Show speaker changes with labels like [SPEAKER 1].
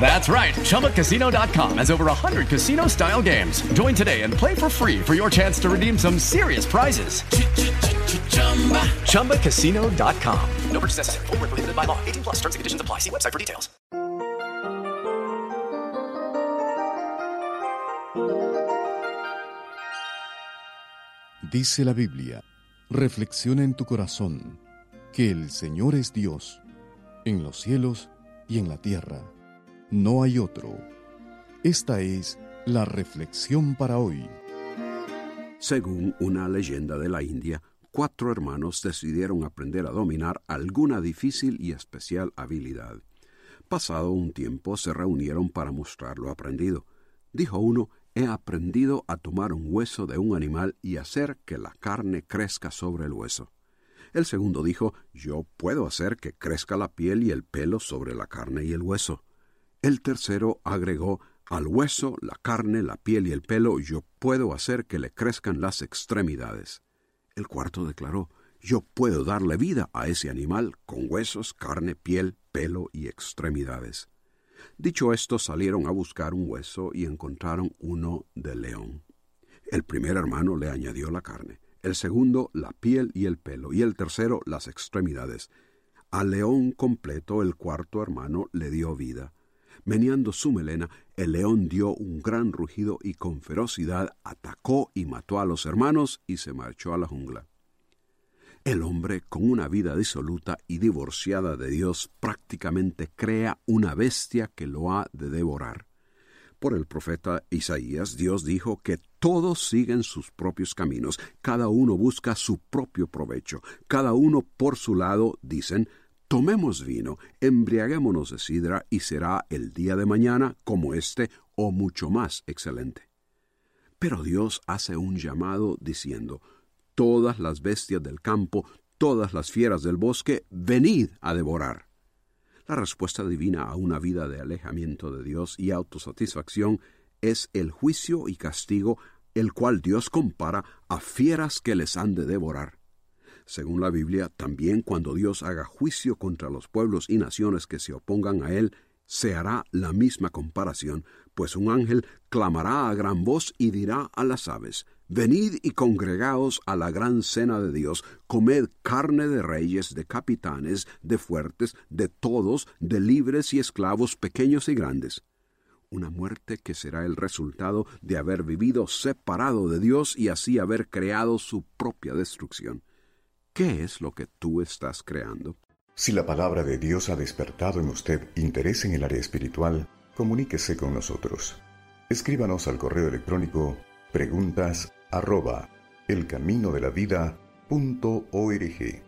[SPEAKER 1] That's right. ChumbaCasino.com has over 100 casino style games. Join today and play for free for your chance to redeem some serious prizes. ChumbaCasino.com.
[SPEAKER 2] No purchase necessary. Full prohibited by law. 18 plus terms and conditions apply. See website for details.
[SPEAKER 3] Dice la Biblia: Reflexiona en tu corazón que el Señor es Dios en los cielos y en la tierra no hay otro. Esta es la reflexión para hoy.
[SPEAKER 4] Según una leyenda de la India, cuatro hermanos decidieron aprender a dominar alguna difícil y especial habilidad. Pasado un tiempo se reunieron para mostrar lo aprendido. Dijo uno, he aprendido a tomar un hueso de un animal y hacer que la carne crezca sobre el hueso. El segundo dijo, yo puedo hacer que crezca la piel y el pelo sobre la carne y el hueso. El tercero agregó al hueso, la carne, la piel y el pelo, yo puedo hacer que le crezcan las extremidades. El cuarto declaró, yo puedo darle vida a ese animal con huesos, carne, piel, pelo y extremidades. Dicho esto, salieron a buscar un hueso y encontraron uno de león. El primer hermano le añadió la carne, el segundo la piel y el pelo, y el tercero las extremidades. Al león completo el cuarto hermano le dio vida. Meneando su melena, el león dio un gran rugido y con ferocidad atacó y mató a los hermanos y se marchó a la jungla. El hombre, con una vida disoluta y divorciada de Dios, prácticamente crea una bestia que lo ha de devorar. Por el profeta Isaías, Dios dijo que todos siguen sus propios caminos, cada uno busca su propio provecho, cada uno por su lado, dicen, Tomemos vino, embriaguémonos de sidra, y será el día de mañana como este, o mucho más excelente. Pero Dios hace un llamado diciendo, Todas las bestias del campo, todas las fieras del bosque, venid a devorar. La respuesta divina a una vida de alejamiento de Dios y autosatisfacción es el juicio y castigo, el cual Dios compara a fieras que les han de devorar. Según la Biblia, también cuando Dios haga juicio contra los pueblos y naciones que se opongan a Él, se hará la misma comparación, pues un ángel clamará a gran voz y dirá a las aves, Venid y congregaos a la gran cena de Dios, comed carne de reyes, de capitanes, de fuertes, de todos, de libres y esclavos pequeños y grandes. Una muerte que será el resultado de haber vivido separado de Dios y así haber creado su propia destrucción. ¿Qué es lo que tú estás creando?
[SPEAKER 3] Si la palabra de Dios ha despertado en usted interés en el área espiritual, comuníquese con nosotros. Escríbanos al correo electrónico preguntas arroba elcaminodelavida.org.